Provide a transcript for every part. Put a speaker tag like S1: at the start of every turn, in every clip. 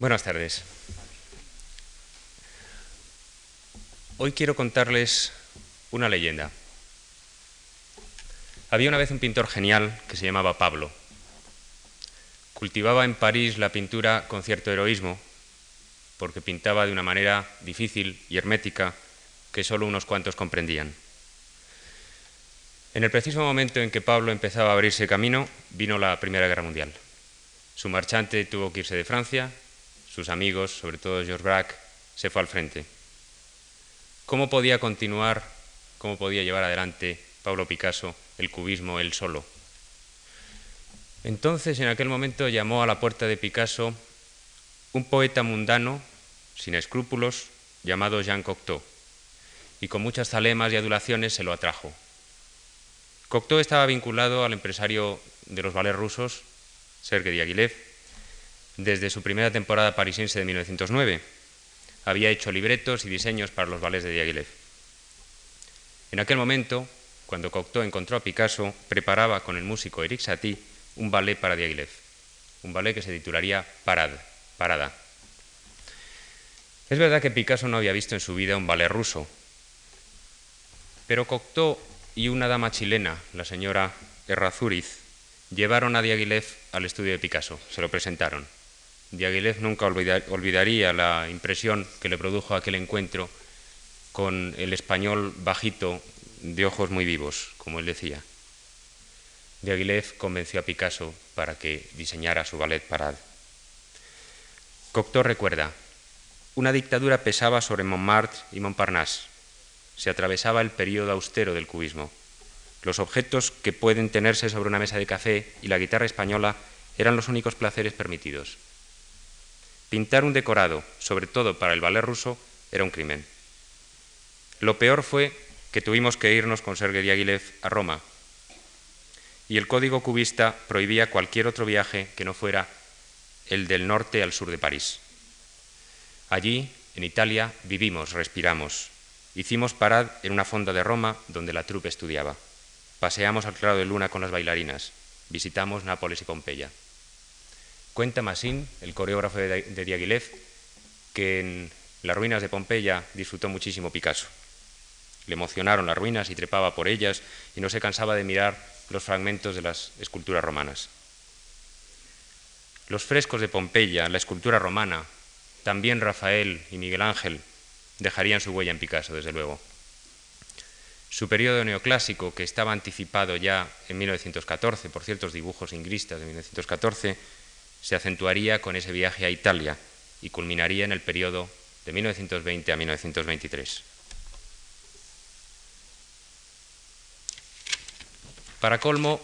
S1: Buenas tardes. Hoy quiero contarles una leyenda. Había una vez un pintor genial que se llamaba Pablo. Cultivaba en París la pintura con cierto heroísmo, porque pintaba de una manera difícil y hermética que solo unos cuantos comprendían. En el preciso momento en que Pablo empezaba a abrirse camino, vino la Primera Guerra Mundial. Su marchante tuvo que irse de Francia sus amigos, sobre todo George Braque, se fue al frente. ¿Cómo podía continuar, cómo podía llevar adelante Pablo Picasso el cubismo él solo? Entonces, en aquel momento, llamó a la puerta de Picasso un poeta mundano, sin escrúpulos, llamado Jean Cocteau, y con muchas zalemas y adulaciones se lo atrajo. Cocteau estaba vinculado al empresario de los ballets rusos, Sergei Diaghilev, desde su primera temporada parisiense de 1909. Había hecho libretos y diseños para los ballets de Diaghilev. En aquel momento, cuando Cocteau encontró a Picasso, preparaba con el músico Eric Satie un ballet para Diaghilev, un ballet que se titularía Parad, Parada. Es verdad que Picasso no había visto en su vida un ballet ruso, pero Cocteau y una dama chilena, la señora Errazuriz, llevaron a Diaghilev al estudio de Picasso, se lo presentaron. Diaghilev nunca olvidaría la impresión que le produjo aquel encuentro con el español bajito de ojos muy vivos, como él decía. Diaghilev convenció a Picasso para que diseñara su ballet Parade. Cocteau recuerda, una dictadura pesaba sobre Montmartre y Montparnasse. Se atravesaba el periodo austero del cubismo. Los objetos que pueden tenerse sobre una mesa de café y la guitarra española eran los únicos placeres permitidos. Pintar un decorado, sobre todo para el ballet ruso, era un crimen. Lo peor fue que tuvimos que irnos con Sergei Diaghilev a Roma, y el código cubista prohibía cualquier otro viaje que no fuera el del norte al sur de París. Allí, en Italia, vivimos, respiramos. Hicimos parad en una fonda de Roma donde la trupe estudiaba. Paseamos al claro de luna con las bailarinas. Visitamos Nápoles y Pompeya. Cuenta Massin, el coreógrafo de, Diaghilev, que en las ruinas de Pompeya disfrutó muchísimo Picasso. Le emocionaron las ruinas y trepaba por ellas y no se cansaba de mirar los fragmentos de las esculturas romanas. Los frescos de Pompeya, la escultura romana, también Rafael y Miguel Ángel dejarían su huella en Picasso, desde luego. Su periodo neoclásico, que estaba anticipado ya en 1914 por ciertos dibujos ingristas de 1914, se acentuaría con ese viaje a Italia y culminaría en el periodo de 1920 a 1923. Para colmo,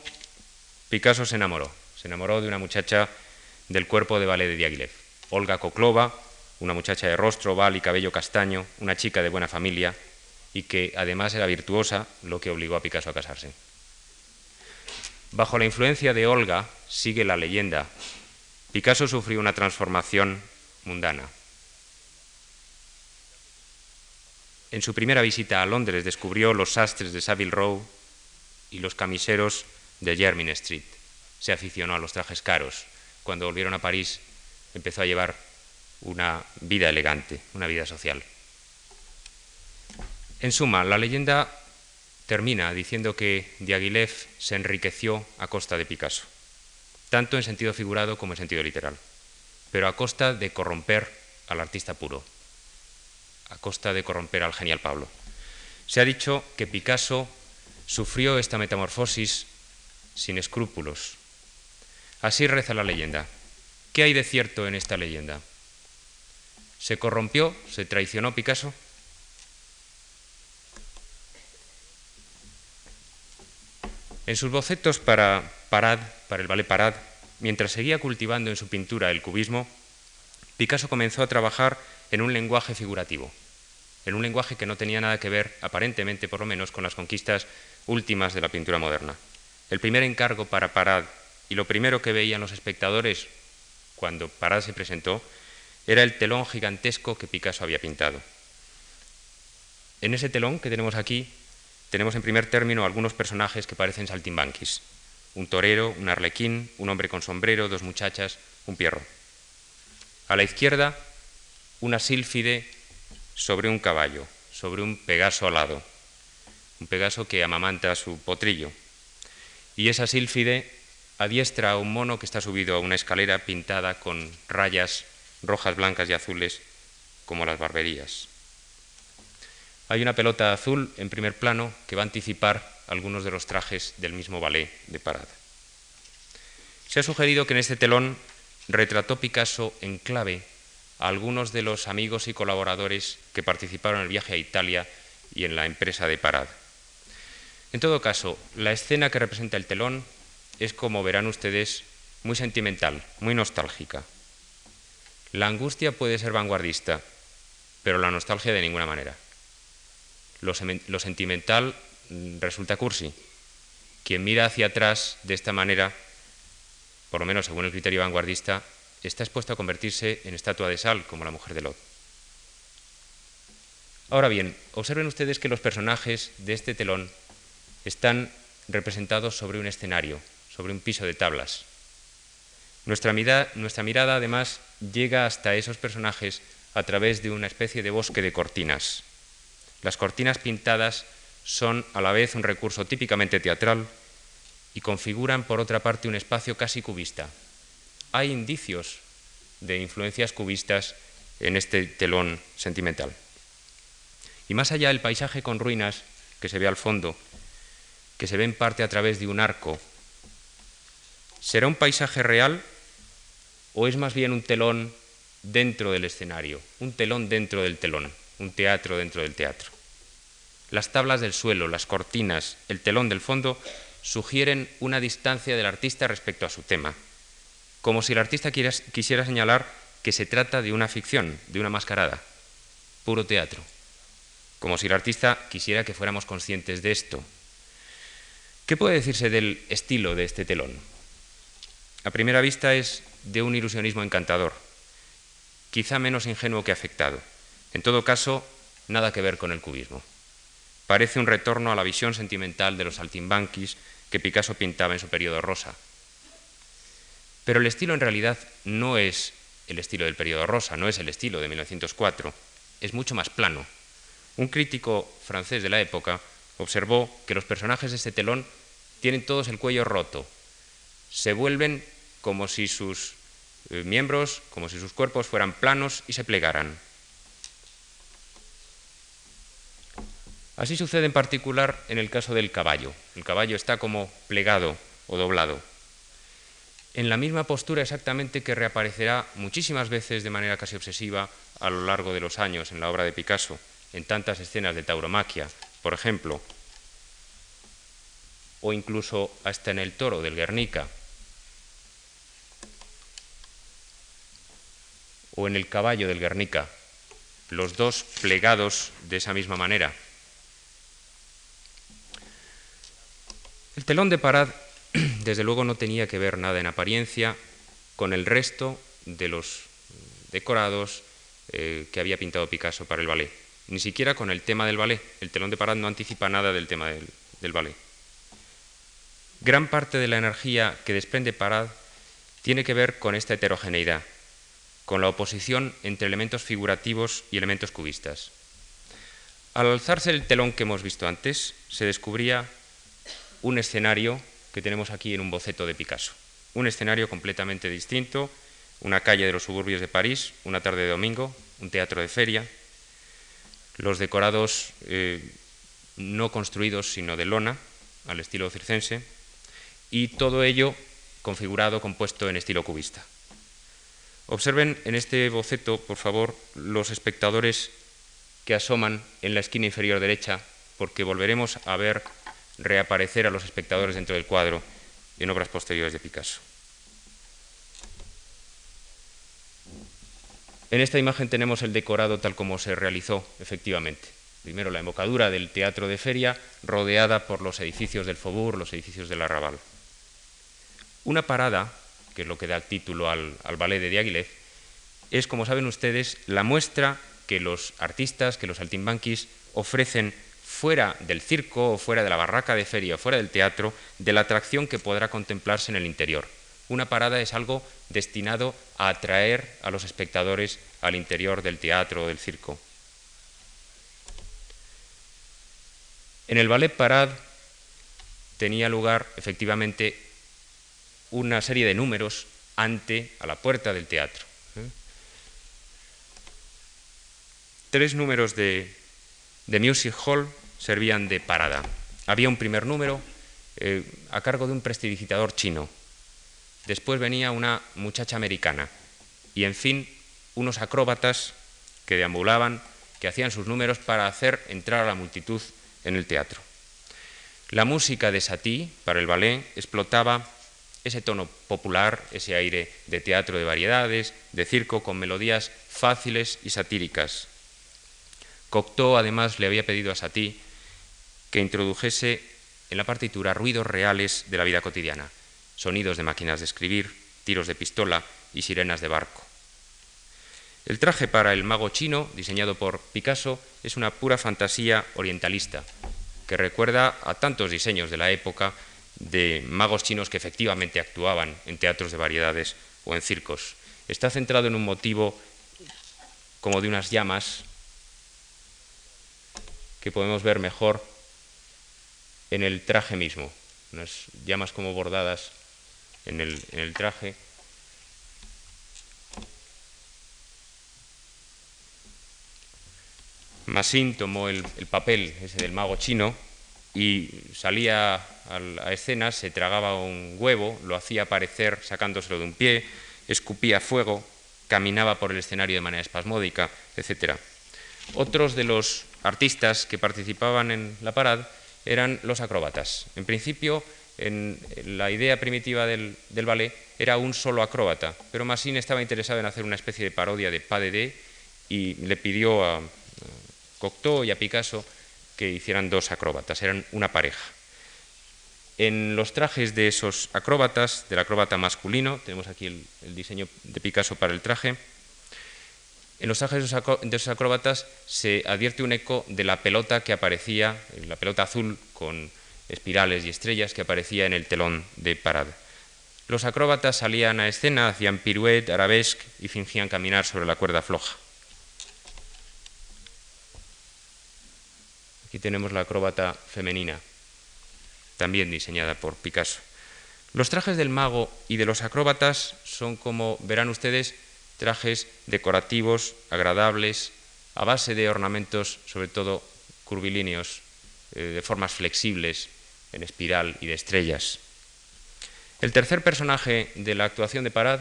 S1: Picasso se enamoró. Se enamoró de una muchacha del cuerpo de ballet de Diaghilev, Olga Koklova, una muchacha de rostro oval y cabello castaño, una chica de buena familia y que además era virtuosa, lo que obligó a Picasso a casarse. Bajo la influencia de Olga sigue la leyenda Picasso sufrió una transformación mundana. En su primera visita a Londres descubrió los sastres de Savile Row y los camiseros de Jermyn Street. Se aficionó a los trajes caros. Cuando volvieron a París empezó a llevar una vida elegante, una vida social. En suma, la leyenda termina diciendo que Diaghilev se enriqueció a costa de Picasso tanto en sentido figurado como en sentido literal, pero a costa de corromper al artista puro, a costa de corromper al genial Pablo. Se ha dicho que Picasso sufrió esta metamorfosis sin escrúpulos. Así reza la leyenda. ¿Qué hay de cierto en esta leyenda? ¿Se corrompió, se traicionó Picasso? En sus bocetos para Parad, para el ballet Parad, mientras seguía cultivando en su pintura el cubismo, Picasso comenzó a trabajar en un lenguaje figurativo, en un lenguaje que no tenía nada que ver, aparentemente por lo menos, con las conquistas últimas de la pintura moderna. El primer encargo para Parad y lo primero que veían los espectadores cuando Parad se presentó era el telón gigantesco que Picasso había pintado. En ese telón que tenemos aquí tenemos en primer término algunos personajes que parecen saltimbanquis un torero, un arlequín, un hombre con sombrero, dos muchachas, un pierro. A la izquierda, una sílfide sobre un caballo, sobre un pegaso alado, un pegaso que amamanta a su potrillo. Y esa sílfide adiestra a un mono que está subido a una escalera pintada con rayas rojas, blancas y azules como las barberías. Hay una pelota azul en primer plano que va a anticipar algunos de los trajes del mismo ballet de parada. Se ha sugerido que en este telón retrató Picasso en clave a algunos de los amigos y colaboradores que participaron en el viaje a Italia y en la empresa de parada. En todo caso, la escena que representa el telón es, como verán ustedes, muy sentimental, muy nostálgica. La angustia puede ser vanguardista, pero la nostalgia de ninguna manera. Lo, sentimental resulta cursi. Quien mira hacia atrás de esta manera, por lo menos según el criterio vanguardista, está expuesto a convertirse en estatua de sal, como la mujer de Lot. Ahora bien, observen ustedes que los personajes de este telón están representados sobre un escenario, sobre un piso de tablas. Nuestra mirada, nuestra mirada, además, llega hasta esos personajes a través de una especie de bosque de cortinas. Las cortinas pintadas son a la vez un recurso típicamente teatral y configuran, por otra parte, un espacio casi cubista. Hay indicios de influencias cubistas en este telón sentimental. Y más allá, el paisaje con ruinas que se ve al fondo, que se ve en parte a través de un arco, ¿será un paisaje real o es más bien un telón dentro del escenario, un telón dentro del telón, un teatro dentro del teatro? Las tablas del suelo, las cortinas, el telón del fondo sugieren una distancia del artista respecto a su tema, como si el artista quisiera señalar que se trata de una ficción, de una mascarada, puro teatro, como si el artista quisiera que fuéramos conscientes de esto. ¿Qué puede decirse del estilo de este telón? A primera vista es de un ilusionismo encantador, quizá menos ingenuo que afectado. En todo caso, nada que ver con el cubismo. Parece un retorno a la visión sentimental de los altimbanquis que Picasso pintaba en su periodo rosa. Pero el estilo en realidad no es el estilo del periodo rosa, no es el estilo de 1904, es mucho más plano. Un crítico francés de la época observó que los personajes de este telón tienen todos el cuello roto, se vuelven como si sus eh, miembros, como si sus cuerpos fueran planos y se plegaran. Así sucede en particular en el caso del caballo. El caballo está como plegado o doblado. En la misma postura exactamente que reaparecerá muchísimas veces de manera casi obsesiva a lo largo de los años en la obra de Picasso, en tantas escenas de tauromaquia, por ejemplo, o incluso hasta en el toro del Guernica, o en el caballo del Guernica, los dos plegados de esa misma manera. El telón de Parad, desde luego, no tenía que ver nada en apariencia con el resto de los decorados eh, que había pintado Picasso para el ballet, ni siquiera con el tema del ballet. El telón de Parad no anticipa nada del tema del, del ballet. Gran parte de la energía que desprende Parad tiene que ver con esta heterogeneidad, con la oposición entre elementos figurativos y elementos cubistas. Al alzarse el telón que hemos visto antes, se descubría un escenario que tenemos aquí en un boceto de Picasso. Un escenario completamente distinto, una calle de los suburbios de París, una tarde de domingo, un teatro de feria, los decorados eh, no construidos sino de lona, al estilo circense, y todo ello configurado, compuesto en estilo cubista. Observen en este boceto, por favor, los espectadores que asoman en la esquina inferior derecha, porque volveremos a ver reaparecer a los espectadores dentro del cuadro en obras posteriores de Picasso. En esta imagen tenemos el decorado tal como se realizó efectivamente. Primero la embocadura del teatro de feria, rodeada por los edificios del Faubourg, los edificios del Arrabal. Una parada que es lo que da título al, ballet de Diaghilev, es, como saben ustedes, la muestra que los artistas, que los altimbanquis ofrecen fuera del circo o fuera de la barraca de feria o fuera del teatro, de la atracción que podrá contemplarse en el interior, Una parada es algo destinado a atraer a los espectadores al interior del teatro o del circo. En el ballet parade tenía lugar efectivamente una serie de números ante a la puerta del teatro. ¿eh? Tres números de, Music Hall servían de parada. Había un primer número eh, a cargo de un prestidigitador chino. Después venía una muchacha americana. Y en fin, unos acróbatas que deambulaban, que hacían sus números para hacer entrar a la multitud en el teatro. La música de Satie para el ballet explotaba ese tono popular, ese aire de teatro de variedades, de circo, con melodías fáciles y satíricas. Cocteau además le había pedido a Satie que introdujese en la partitura ruidos reales de la vida cotidiana, sonidos de máquinas de escribir, tiros de pistola y sirenas de barco. El traje para el mago chino, diseñado por Picasso, es una pura fantasía orientalista, que recuerda a tantos diseños de la época de magos chinos que efectivamente actuaban en teatros de variedades o en circos. Está centrado en un motivo como de unas llamas que podemos ver mejor en el traje mismo, unas llamas como bordadas en el, traje. Massin tomó el, el papel ese del mago chino y salía a la escena, se tragaba un huevo, lo hacía aparecer sacándoselo de un pie, escupía fuego, caminaba por el escenario de manera espasmódica, etc. Otros de los artistas que participaban en la parada eran los acróbatas. En principio, la idea primitiva del, ballet era un solo acróbata, pero Massin estaba interesado en hacer una especie de parodia de Pas de y le pidió a Cocteau y a Picasso que hicieran dos acróbatas, eran una pareja. En los trajes de esos acróbatas, del acróbata masculino, tenemos aquí el, diseño de Picasso para el traje, en los trajes de esos acróbatas se advierte un eco de la pelota que aparecía, la pelota azul con espirales y estrellas que aparecía en el telón de parada. Los acróbatas salían a escena, hacían piruet, arabesque y fingían caminar sobre la cuerda floja. Aquí tenemos la acróbata femenina, también diseñada por Picasso. Los trajes del mago y de los acróbatas son, como verán ustedes, trajes decorativos, agradables, a base de ornamentos, sobre todo curvilíneos, eh, de formas flexibles, en espiral y de estrellas. El tercer personaje de la actuación de Parad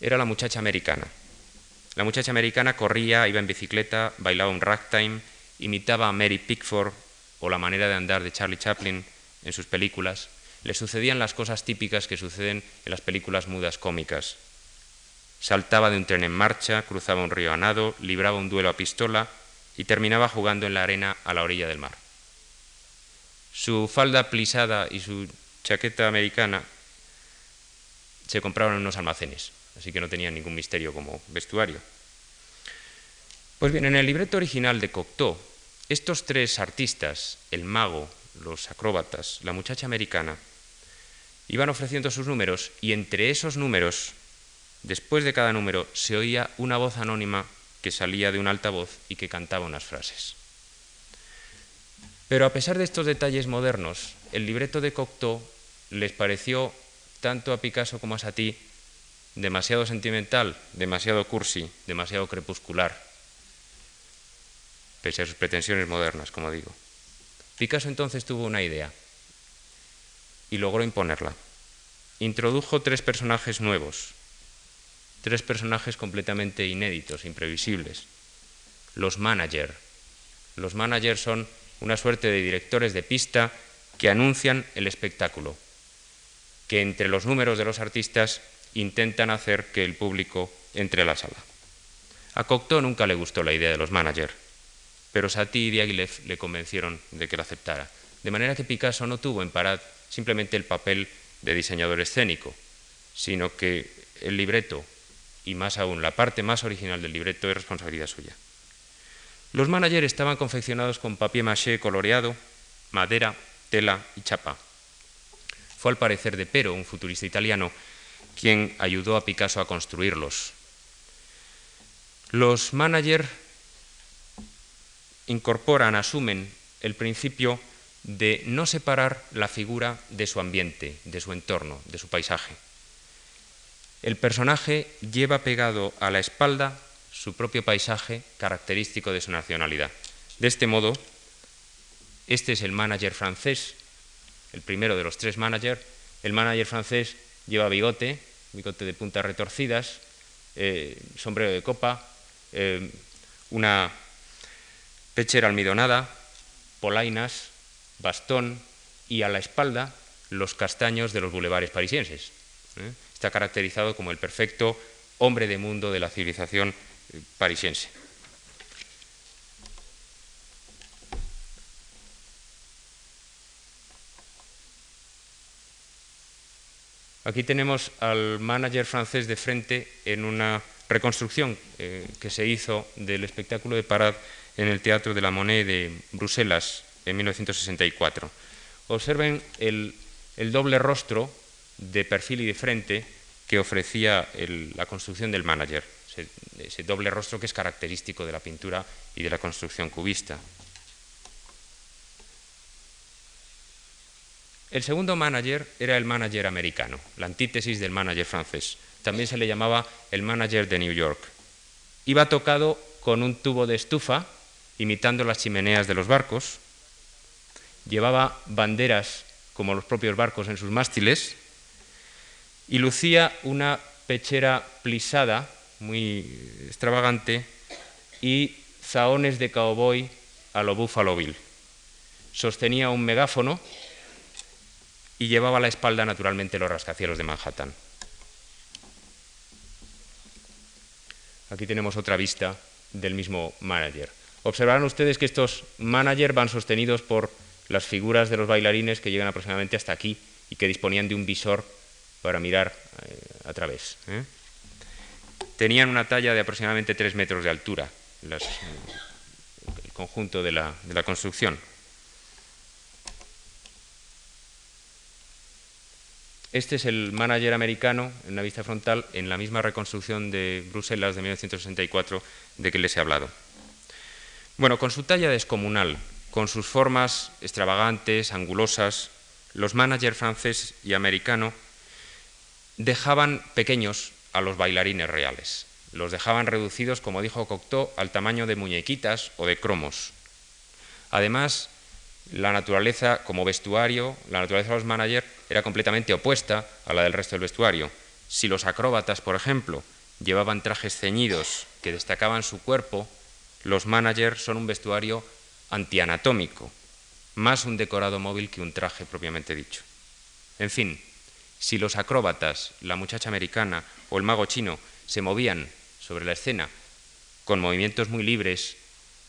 S1: era la muchacha americana. La muchacha americana corría, iba en bicicleta, bailaba un ragtime imitaba a Mary Pickford o la manera de andar de Charlie Chaplin en sus películas, le sucedían las cosas típicas que suceden en las películas mudas cómicas. Saltaba de un tren en marcha, cruzaba un río a nado, libraba un duelo a pistola y terminaba jugando en la arena a la orilla del mar. Su falda plisada y su chaqueta americana se compraron en unos almacenes, así que no tenían ningún misterio como vestuario. Pues bien, en el libreto original de Cocteau, estos tres artistas, el mago, los acróbatas, la muchacha americana, iban ofreciendo sus números y entre esos números, después de cada número, se oía una voz anónima que salía de un altavoz y que cantaba unas frases. Pero a pesar de estos detalles modernos, el libreto de Cocteau les pareció, tanto a Picasso como a Satie, demasiado sentimental, demasiado cursi, demasiado crepuscular pese a sus pretensiones modernas, como digo. Picasso entonces tuvo una idea y logró imponerla. Introdujo tres personajes nuevos, tres personajes completamente inéditos, imprevisibles. Los managers. Los managers son una suerte de directores de pista que anuncian el espectáculo, que entre los números de los artistas intentan hacer que el público entre a la sala. A Cocteau nunca le gustó la idea de los managers pero Satie y Diaghilev le convencieron de que lo aceptara. De manera que Picasso no tuvo en Parad simplemente el papel de diseñador escénico, sino que el libreto, y más aún la parte más original del libreto, es responsabilidad suya. Los managers estaban confeccionados con papier maché coloreado, madera, tela y chapa. Fue al parecer de Pero, un futurista italiano, quien ayudó a Picasso a construirlos. Los managers incorporan, asumen el principio de no separar la figura de su ambiente, de su entorno, de su paisaje. El personaje lleva pegado a la espalda su propio paisaje característico de su nacionalidad. De este modo, este es el manager francés, el primero de los tres managers. El manager francés lleva bigote, bigote de puntas retorcidas, eh, sombrero de copa, eh, una pechera almidonada, polainas, bastón y a la espalda los castaños de los bulevares parisienses. ¿eh? Está caracterizado como el perfecto hombre de mundo de la civilización parisiense. Aquí tenemos al manager francés de frente en una reconstrucción eh, que se hizo del espectáculo de Parade en el Teatro de la Monnaie de Bruselas en 1964. Observen el, doble rostro de perfil y de frente que ofrecía la construcción del manager ese, doble rostro que es característico de la pintura y de la construcción cubista. El segundo manager era el manager americano, la antítesis del manager francés. También se le llamaba el manager de New York. Iba tocado con un tubo de estufa, imitando las chimeneas de los barcos. Llevaba banderas como los propios barcos en sus mástiles y lucía una pechera plisada muy extravagante, y zahones de cowboy a lo Buffalo Bill. Sostenía un megáfono y llevaba a la espalda naturalmente los rascacielos de Manhattan. Aquí tenemos otra vista del mismo manager. Observarán ustedes que estos managers van sostenidos por las figuras de los bailarines que llegan aproximadamente hasta aquí y que disponían de un visor para mirar eh, a través. ¿eh? tenían una talla de aproximadamente 3 metros de altura, el conjunto de la, de la construcción. Este es el manager americano en una vista frontal en la misma reconstrucción de Bruselas de 1964 de que les he hablado. Bueno, con su talla descomunal, con sus formas extravagantes, angulosas, los managers francés y americano dejaban pequeños a los bailarines reales. Los dejaban reducidos, como dijo Cocteau, al tamaño de muñequitas o de cromos. Además, la naturaleza como vestuario, la naturaleza de los managers era completamente opuesta a la del resto del vestuario. Si los acróbatas, por ejemplo, llevaban trajes ceñidos que destacaban su cuerpo, los managers son un vestuario antianatómico, más un decorado móvil que un traje propiamente dicho. En fin, si los acróbatas, la muchacha americana o el mago chino se movían sobre la escena con movimientos muy libres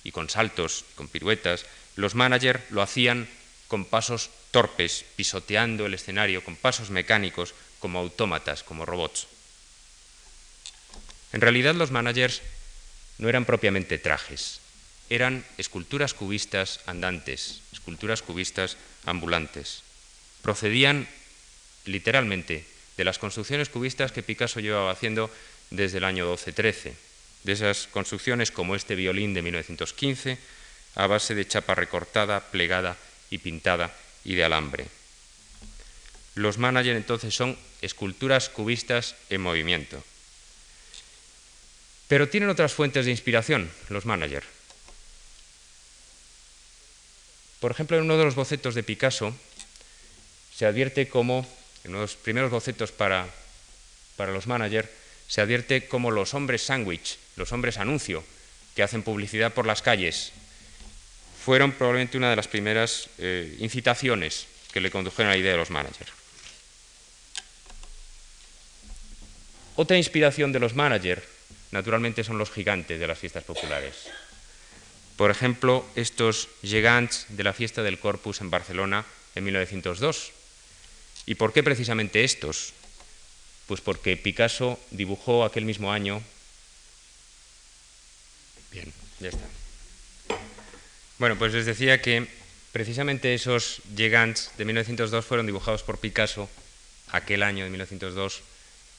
S1: y con saltos, con piruetas, los managers lo hacían con pasos torpes, pisoteando el escenario, con pasos mecánicos, como autómatas, como robots. En realidad los managers no eran propiamente trajes, eran esculturas cubistas andantes, esculturas cubistas ambulantes. Procedían literalmente de las construcciones cubistas que Picasso llevaba haciendo desde el año 12-13, de esas construcciones como este violín de 1915, a base de chapa recortada, plegada y pintada y de alambre. Los managers entonces son esculturas cubistas en movimiento. Pero tienen otras fuentes de inspiración, los managers. Por ejemplo, en uno de los bocetos de Picasso se advierte cómo en los primeros bocetos para, para los managers, se advierte como los hombres sándwich, los hombres anuncio, que hacen publicidad por las calles, fueron probablemente una de las primeras eh, incitaciones que le condujeron a la idea de los managers. Otra inspiración de los managers, naturalmente, son los gigantes de las fiestas populares. Por ejemplo, estos gigants de la fiesta del Corpus en Barcelona en 1902, ¿Y por qué precisamente estos? Pues porque Picasso dibujó aquel mismo año. Bien, ya está. Bueno, pues les decía que precisamente esos gigants de 1902 fueron dibujados por Picasso aquel año de 1902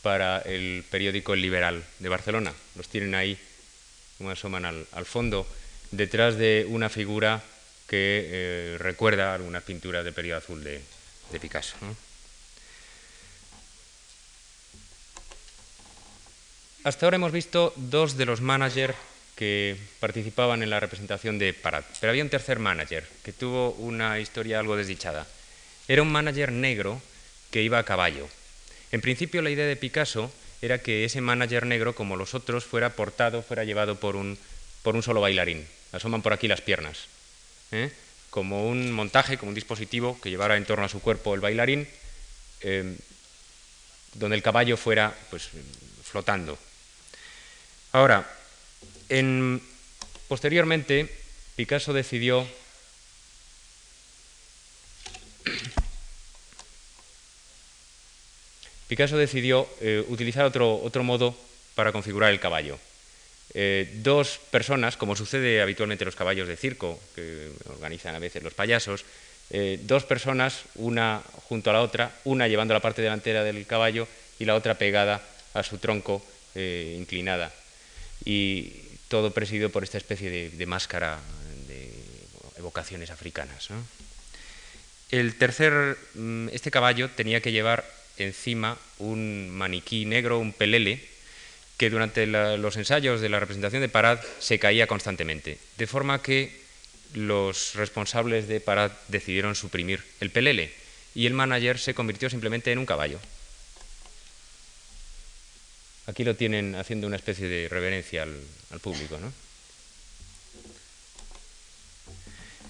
S1: para el periódico El Liberal de Barcelona. Los tienen ahí, como asoman al, fondo, detrás de una figura que eh, recuerda algunas pinturas de periodo azul de, Picasso. Hasta ahora hemos visto dos de los managers que participaban en la representación de Parad, pero había un tercer manager que tuvo una historia algo desdichada. Era un manager negro que iba a caballo. En principio la idea de Picasso era que ese manager negro, como los otros, fuera portado, fuera llevado por un, por un solo bailarín. Asoman por aquí las piernas. ¿eh? Como un montaje, como un dispositivo que llevara en torno a su cuerpo el bailarín, eh, donde el caballo fuera pues, flotando. Ahora, posteriormente, Picasso decidió Picasso decidió eh, utilizar otro, otro, modo para configurar el caballo. Eh, dos personas, como sucede habitualmente en los caballos de circo, que organizan a veces los payasos, eh, dos personas, una junto a la otra, una llevando la parte delantera del caballo y la otra pegada a su tronco inclinada y todo presidido por esta especie de, máscara de evocaciones africanas. El tercer, mm, este caballo tenía que llevar encima un maniquí negro, un pelele, que durante los ensayos de la representación de Parad se caía constantemente, de forma que los responsables de Parad decidieron suprimir el pelele y el manager se convirtió simplemente en un caballo. Aquí lo tienen haciendo una especie de reverencia al, público. ¿no?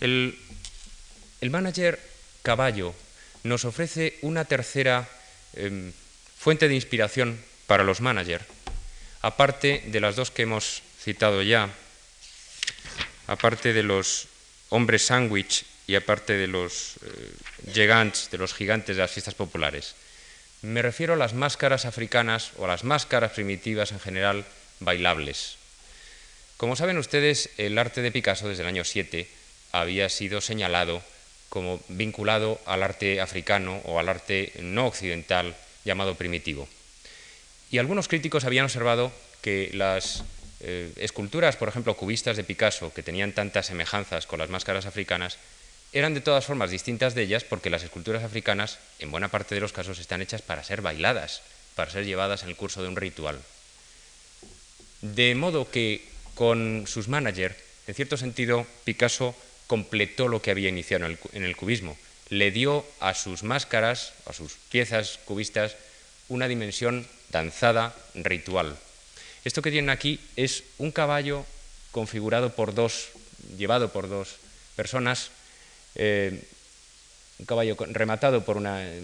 S1: El, manager caballo nos ofrece una tercera em, fuente de inspiración para los managers, aparte de las dos que hemos citado ya, aparte de los hombres sándwich y aparte de los eh, gigantes, de los gigantes de las fiestas populares. Me refiero a las máscaras africanas o a las máscaras primitivas en general bailables. Como saben ustedes, el arte de Picasso desde el año 7 había sido señalado como vinculado al arte africano o al arte no occidental llamado primitivo. Y algunos críticos habían observado que las eh, esculturas, por ejemplo, cubistas de Picasso, que tenían tantas semejanzas con las máscaras africanas, eran de todas formas distintas de ellas porque las esculturas africanas, en buena parte de los casos, están hechas para ser bailadas, para ser llevadas en el curso de un ritual. De modo que con sus managers, en cierto sentido, Picasso completó lo que había iniciado en el, cubismo. Le dio a sus máscaras, a sus piezas cubistas, una dimensión danzada, ritual. Esto que tienen aquí es un caballo configurado por dos, llevado por dos personas eh, un caballo rematado por una eh,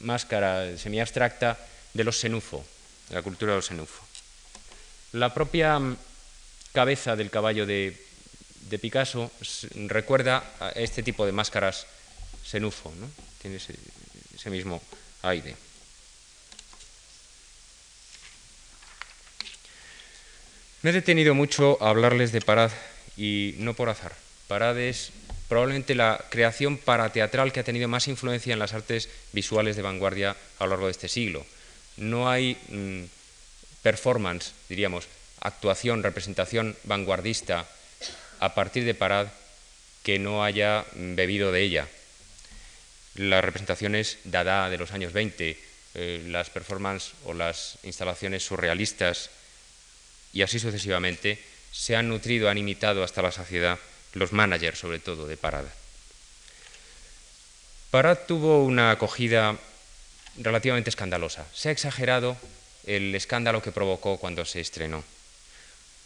S1: máscara semi-abstracta de los senufo, de la cultura de los senufo. La propia mm, cabeza del caballo de, Picasso recuerda a este tipo de máscaras senufo, ¿no? tiene ese, ese mismo aire. Me he detenido mucho a hablarles de Parad y no por azar. Parad es probablemente la creación parateatral que ha tenido más influencia en las artes visuales de vanguardia a lo largo de este siglo. No hay mm, performance, diríamos, actuación, representación vanguardista a partir de Parad que no haya bebido de ella. Las representaciones Dada de los años 20, eh, las performances o las instalaciones surrealistas y así sucesivamente se han nutrido, han imitado hasta la saciedad los managers sobre todo de Parada. Parad tuvo una acogida relativamente escandalosa. Se ha exagerado el escándalo que provocó cuando se estrenó.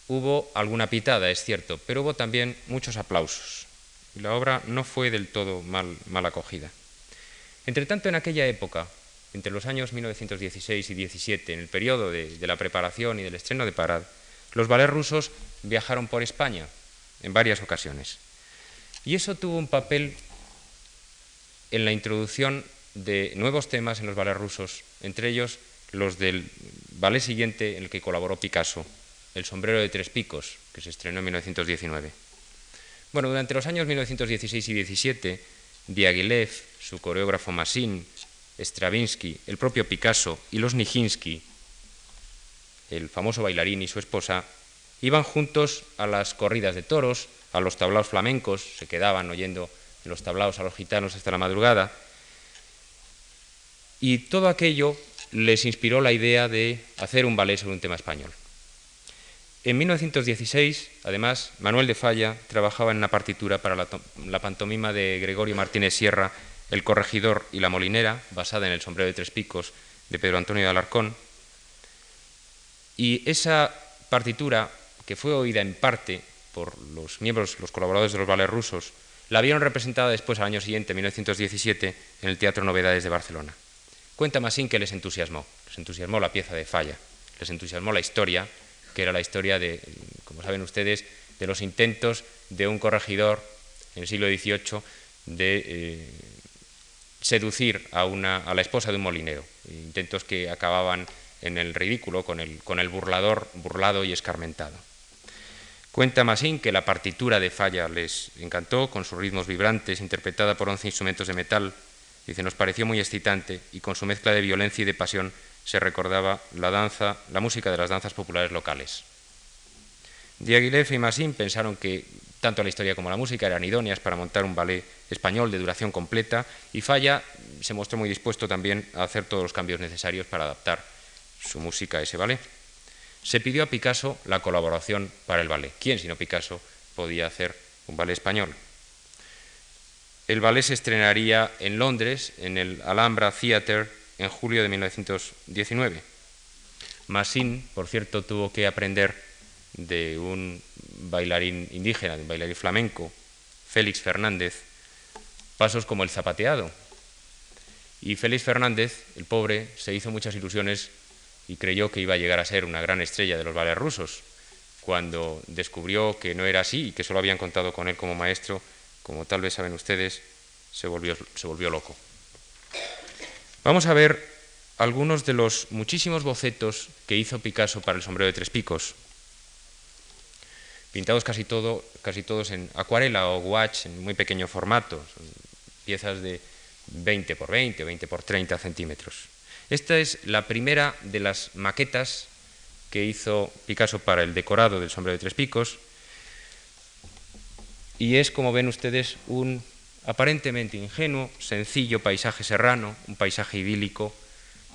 S1: Hubo alguna pitada, es cierto, pero hubo también muchos aplausos. La obra no fue del todo mal, acogida. Entre tanto, en aquella época, entre los años 1916 y 17, en el periodo de, de la preparación y del estreno de Parad, los ballets rusos viajaron por España en varias ocasiones. Y eso tuvo un papel en la introducción de nuevos temas en los ballets rusos, entre ellos los del ballet siguiente en el que colaboró Picasso, El sombrero de tres picos, que se estrenó en 1919. Bueno, durante los años 1916 y 17, Diaghilev, su coreógrafo Massin, Stravinsky, el propio Picasso y los Nijinsky, el famoso bailarín y su esposa, iban juntos a las corridas de toros, a los tablaos flamencos, se quedaban oyendo en los tablaos a los gitanos hasta la madrugada, y todo aquello les inspiró la idea de hacer un ballet sobre un tema español. En 1916, además, Manuel de Falla trabajaba en una partitura para la, pantomima de Gregorio Martínez Sierra, El corregidor y la molinera, basada en el sombrero de tres picos de Pedro Antonio de Alarcón. Y esa partitura, que fue oída en parte por los miembros, los colaboradores de los ballets rusos, la vieron representada después, al año siguiente, 1917, en el Teatro Novedades de Barcelona. Cuenta Masín que les entusiasmó, les entusiasmó la pieza de Falla, les entusiasmó la historia que era la historia de, como saben ustedes, de los intentos de un corregidor en el siglo XVIII de eh, seducir a, una, a, la esposa de un molinero, intentos que acababan en el ridículo con el, con el burlador burlado y escarmentado. Cuenta Masín que la partitura de Falla les encantó, con sus ritmos vibrantes, interpretada por once instrumentos de metal. Dice, nos pareció muy excitante y con su mezcla de violencia y de pasión se recordaba la danza, la música de las danzas populares locales. Diaghilev y Massin pensaron que tanto la historia como la música eran idóneas para montar un ballet español de duración completa y Falla se mostró muy dispuesto también a hacer todos los cambios necesarios para adaptar su música a ese ballet. Se pidió a Picasso la colaboración para el ballet. ¿Quién, sino Picasso, podía hacer un ballet español? El ballet se estrenaría en Londres, en el Alhambra Theatre, en julio de 1919. Massin, por cierto, tuvo que aprender de un bailarín indígena, de un bailarín flamenco, Félix Fernández, pasos como el zapateado. Y Félix Fernández, el pobre, se hizo muchas ilusiones y creyó que iba a llegar a ser una gran estrella de los ballets rusos. Cuando descubrió que no era así y que solo habían contado con él como maestro, como tal vez saben ustedes, se volvió, se volvió loco. Vamos a ver algunos de los muchísimos bocetos que hizo Picasso para el sombrero de tres picos, pintados casi, todo, casi todos en acuarela o gouache en muy pequeño formato, piezas de 20 por 20 o 20 por 30 centímetros. Esta es la primera de las maquetas que hizo Picasso para el decorado del sombrero de tres picos y es, como ven ustedes, un aparentemente ingenuo, sencillo paisaje serrano, un paisaje idílico,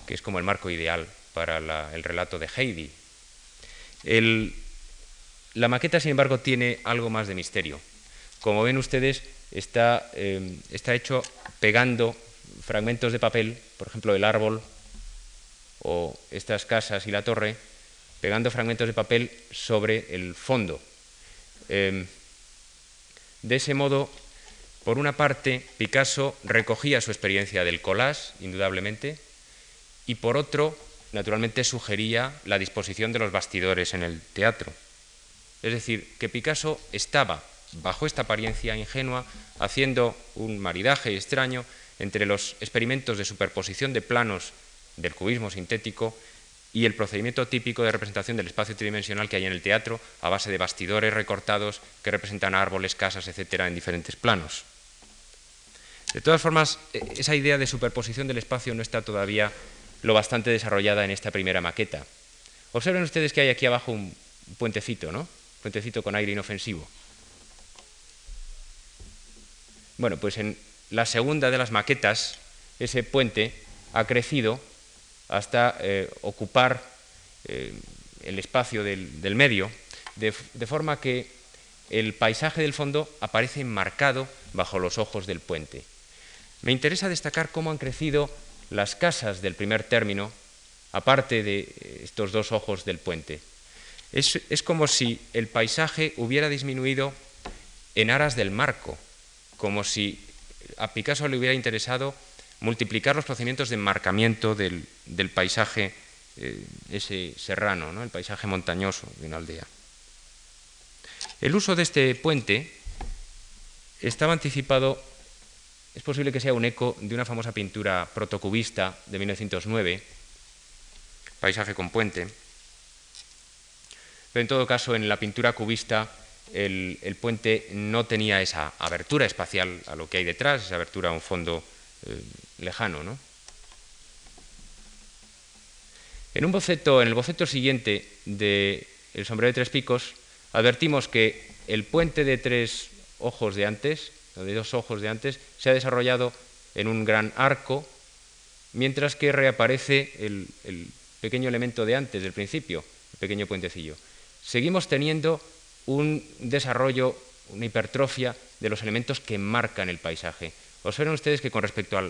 S1: que es como el marco ideal para el relato de Heidi. la maqueta, sin embargo, tiene algo más de misterio. Como ven ustedes, está, eh, está hecho pegando fragmentos de papel, por ejemplo, el árbol o estas casas y la torre, pegando fragmentos de papel sobre el fondo. Eh, de ese modo, por una parte, Picasso recogía su experiencia del collage, indudablemente, y por otro, naturalmente, sugería la disposición de los bastidores en el teatro. Es decir, que Picasso estaba, bajo esta apariencia ingenua, haciendo un maridaje extraño entre los experimentos de superposición de planos del cubismo sintético y el procedimiento típico de representación del espacio tridimensional que hay en el teatro a base de bastidores recortados que representan árboles, casas, etcétera, en diferentes planos. De todas formas, e, esa idea de superposición del espacio no está todavía lo bastante desarrollada en esta primera maqueta. Observen ustedes que hay aquí abajo un puentecito, ¿no? Puentecito con aire inofensivo. Bueno, pues en la segunda de las maquetas, ese puente ha crecido hasta eh, ocupar eh, el espacio del, medio, de, de forma que el paisaje del fondo aparece enmarcado bajo los ojos del puente. Me interesa destacar cómo han crecido las casas del primer término, aparte de estos dos ojos del puente. Es, como si el paisaje hubiera disminuido en aras del marco, como si a Picasso le hubiera interesado multiplicar los procedimientos de enmarcamiento del, paisaje, eh, ese serrano, ¿no? el paisaje montañoso de una aldea. El uso de este puente estaba anticipado es posible que sea un eco de una famosa pintura protocubista de 1909, Paisaje con puente. Pero en todo caso, en la pintura cubista el, puente no tenía esa abertura espacial a lo que hay detrás, esa abertura a un fondo eh, lejano. En, un boceto, en el boceto siguiente de El sombrero de tres picos, advertimos que el puente de tres ojos de antes, de dos ojos de antes, se ha desarrollado en un gran arco, mientras que reaparece el, el pequeño elemento de antes, del principio, el pequeño puentecillo. Seguimos teniendo un desarrollo, una hipertrofia de los elementos que marcan el paisaje. Observen ustedes que con respecto a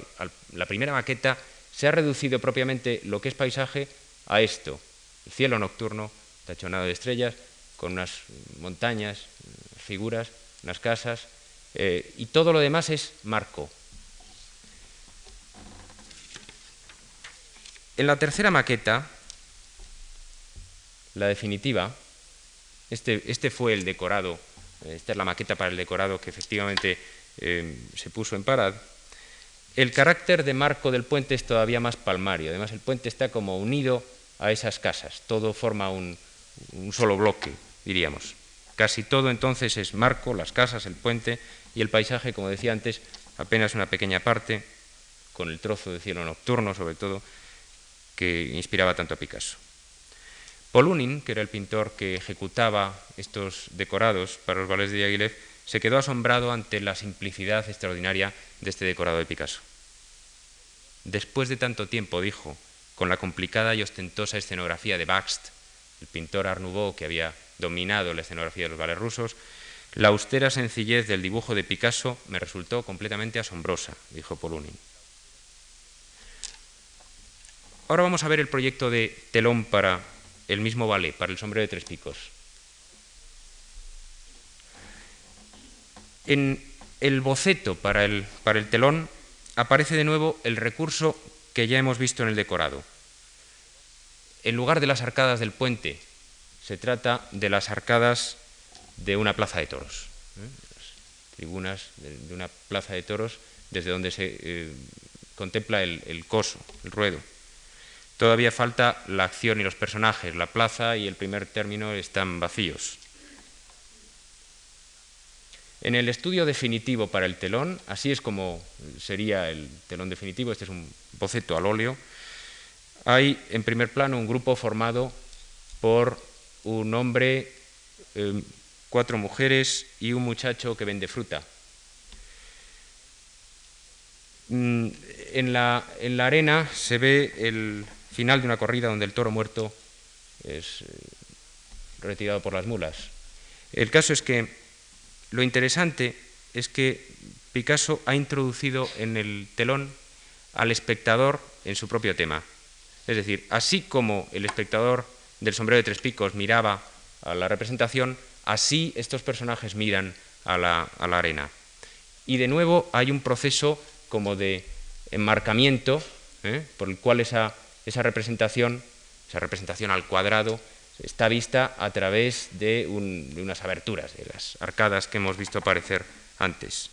S1: la primera maqueta se ha reducido propiamente lo que es paisaje a esto, el cielo nocturno, tachonado de estrellas, con unas montañas, figuras, unas casas, eh, y todo lo demás es marco. En la tercera maqueta, la definitiva, este, este fue el decorado, esta es la maqueta para el decorado que efectivamente se puso en Parad. El carácter de marco del puente es todavía más palmario, además el puente está como unido a esas casas, todo forma un, un solo bloque, diríamos. Casi todo entonces es marco, las casas, el puente y el paisaje, como decía antes, apenas una pequeña parte, con el trozo de cielo nocturno sobre todo, que inspiraba tanto a Picasso. Polunin, que era el pintor que ejecutaba estos decorados para los ballets de Diaghilev, se quedó asombrado ante la simplicidad extraordinaria de este decorado de Picasso. Después de tanto tiempo, dijo, con la complicada y ostentosa escenografía de Baxt, el pintor Art Nouveau que había dominado la escenografía de los ballets rusos, la austera sencillez del dibujo de Picasso me resultó completamente asombrosa, dijo Polunin. Ahora vamos a ver el proyecto de telón para el mismo ballet, para el sombrero de tres picos. En el boceto para el, telón aparece de nuevo el recurso que ya hemos visto en el decorado. En lugar de las arcadas del puente, se trata de las arcadas de una plaza de toros, ¿eh? las tribunas de, una plaza de toros desde donde se eh, contempla el coso, el ruedo. Todavía falta la acción y los personajes, la plaza y el primer término están vacíos. En el estudio definitivo para el telón, así es como sería el telón definitivo, este es un boceto al óleo, hay en primer plano un grupo formado por un hombre, em, cuatro mujeres y un muchacho que vende fruta. Mm, en la, en la arena se ve el final de una corrida donde el toro muerto es eh, retirado por las mulas. El caso es que lo interesante es que Picasso ha introducido en el telón al espectador en su propio tema. Es decir, así como el espectador del sombrero de tres picos miraba a la representación, así estos personajes miran a la, arena. Y de nuevo hay un proceso como de enmarcamiento ¿eh? por el cual esa esa representación, esa representación al cuadrado, está vista a través de, unas aberturas, de las arcadas que hemos visto aparecer antes.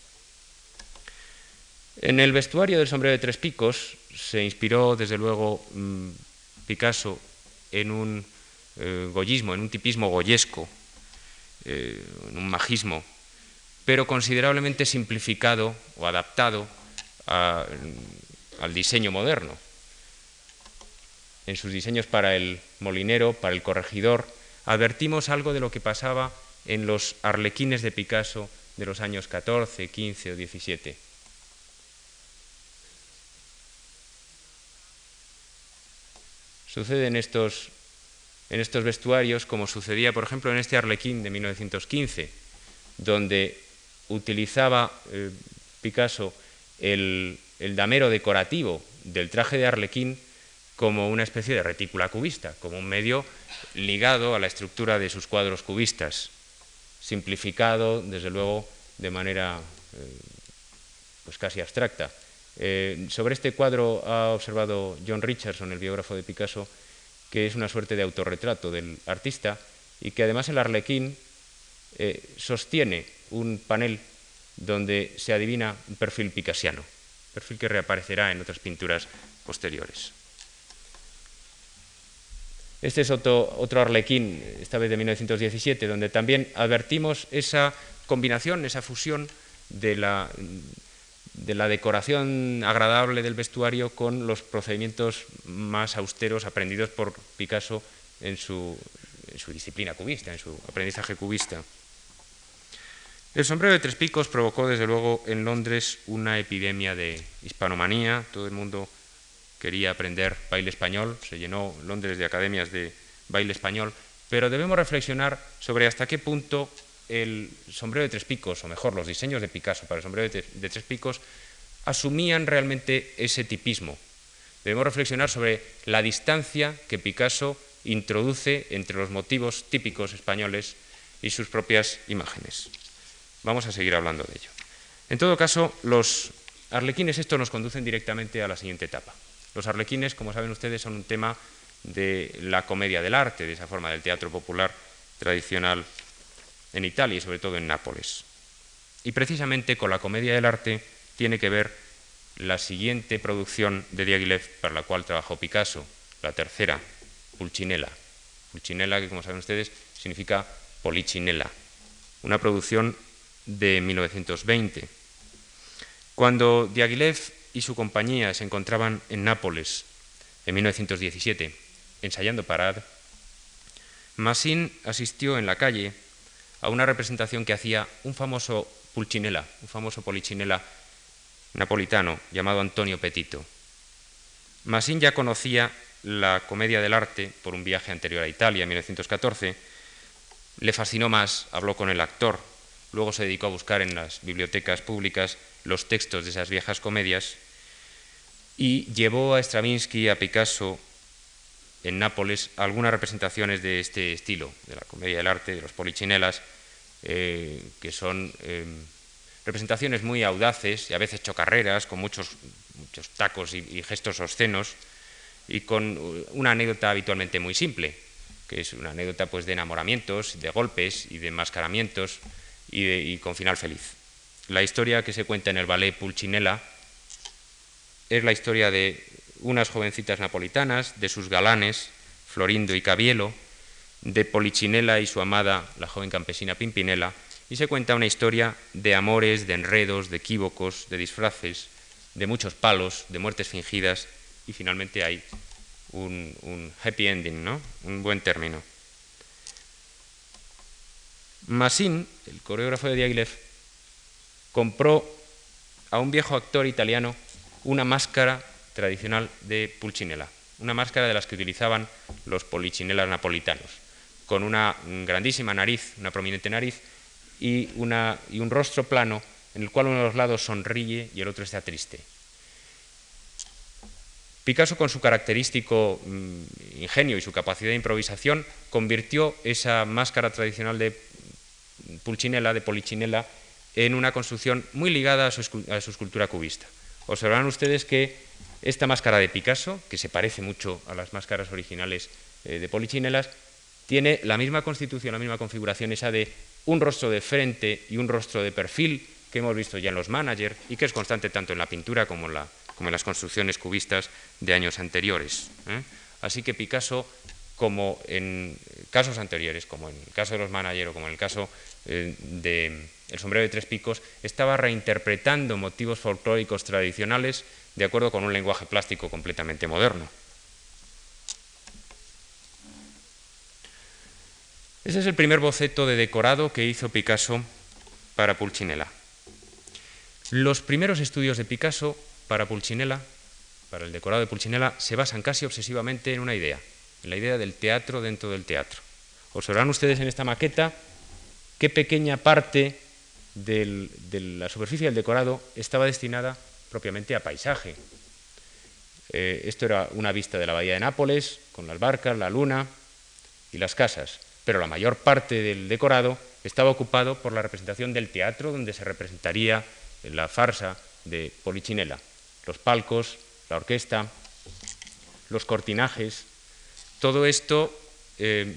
S1: En el vestuario del sombrero de tres picos se inspiró, desde luego, mm, Picasso en un eh, goyismo, en un tipismo goyesco, eh, en un majismo, pero considerablemente simplificado o adaptado al diseño moderno en sus diseños para el molinero, para el corregidor, advertimos algo de lo que pasaba en los arlequines de Picasso de los años 14, 15 o 17. Sucede en estos, en estos vestuarios como sucedía, por ejemplo, en este arlequín de 1915, donde utilizaba eh, Picasso el, el damero decorativo del traje de arlequín como una especie de retícula cubista, como un medio ligado a la estructura de sus cuadros cubistas, simplificado, desde luego, de manera eh, pues casi abstracta. Eh, sobre este cuadro ha observado John Richardson, el biógrafo de Picasso, que es una suerte de autorretrato del artista y que además el arlequín eh, sostiene un panel donde se adivina un perfil picasiano, perfil que reaparecerá en otras pinturas posteriores. Este es otro, arlequín, esta vez de 1917, donde también advertimos esa combinación, esa fusión de la, de la decoración agradable del vestuario con los procedimientos más austeros aprendidos por Picasso en su, disciplina cubista, en su aprendizaje cubista. El sombrero de tres picos provocó, desde luego, en Londres una epidemia de hispanomanía. Todo el mundo quería aprender baile español, se llenó Londres de academias de baile español, pero debemos reflexionar sobre hasta qué punto el sombrero de tres picos, o mejor, los diseños de Picasso para el sombrero de, tres picos, asumían realmente ese tipismo. Debemos reflexionar sobre la distancia que Picasso introduce entre los motivos típicos españoles y sus propias imágenes. Vamos a seguir hablando de ello. En todo caso, los arlequines, esto nos conducen directamente a la siguiente etapa. Los arlequines, como saben ustedes, son un tema de la comedia del arte, de esa forma del teatro popular tradicional en Italia y sobre todo en Nápoles. Y precisamente con la comedia del arte tiene que ver la siguiente producción de Diaghilev para la cual trabajó Picasso, la tercera, Pulcinella. Pulcinella, que como saben ustedes, significa polichinela, una producción de 1920. Cuando Diaghilev y su compañía se encontraban en Nápoles en 1917, ensayando Parad, Massin asistió en la calle a una representación que hacía un famoso pulcinella, un famoso polichinela napolitano llamado Antonio Petito. Massin ya conocía la comedia del arte por un viaje anterior a Italia en 1914. Le fascinó más, habló con el actor, luego se dedicó a buscar en las bibliotecas públicas los textos de esas viejas comedias y llevó a Stravinsky, a Picasso, en Nápoles algunas representaciones de este estilo, de la comedia del arte, de los polichinelas, eh, que son eh, representaciones muy audaces y a veces chocarreras, con muchos, muchos tacos y, gestos obscenos, y con una anécdota habitualmente muy simple, que es una anécdota pues, de enamoramientos, de golpes y de enmascaramientos y, y con final feliz. La historia que se cuenta en el ballet Pulcinella es la historia de unas jovencitas napolitanas, de sus galanes, Florindo y Cabielo, de Polichinela y su amada, la joven campesina Pimpinela, y se cuenta una historia de amores, de enredos, de equívocos, de disfraces, de muchos palos, de muertes fingidas, y finalmente hay un, happy ending, ¿no? un buen término. Massin, el coreógrafo de Diaghilev, compró a un viejo actor italiano una máscara tradicional de Pulcinella, una máscara de las que utilizaban los polichinelas napolitanos, con una grandísima nariz, una prominente nariz y, y un rostro plano en el cual uno de los lados sonríe y el otro está triste. Picasso, con su característico mm, ingenio y su capacidad de improvisación, convirtió esa máscara tradicional de Pulcinella, de Polichinella, en una construcción muy ligada a su, a su escultura cubista. Observarán ustedes que esta máscara de Picasso, que se parece mucho a las máscaras originales eh, de Polichinelas, tiene la misma constitución, la misma configuración, esa de un rostro de frente y un rostro de perfil que hemos visto ya en los managers y que es constante tanto en la pintura como en, las construcciones cubistas de años anteriores. ¿eh? Así que Picasso, como en casos anteriores, como en el caso de los managers o como en el caso eh, de El sombrero de tres picos, estaba reinterpretando motivos folclóricos tradicionales de acuerdo con un lenguaje plástico completamente moderno. Ese es el primer boceto de decorado que hizo Picasso para Pulcinella. Los primeros estudios de Picasso para Pulcinella, para el decorado de Pulcinella, se basan casi obsesivamente en una idea, en la idea del teatro dentro del teatro. Observarán ustedes en esta maqueta qué pequeña parte de la superficie del decorado estaba destinada propiamente a paisaje. Eh, esto era una vista de la bahía de Nápoles, con las barcas, la luna y las casas, pero la mayor parte del decorado estaba ocupado por la representación del teatro donde se representaría la farsa de Polichinela, los palcos, la orquesta, los cortinajes, todo esto eh,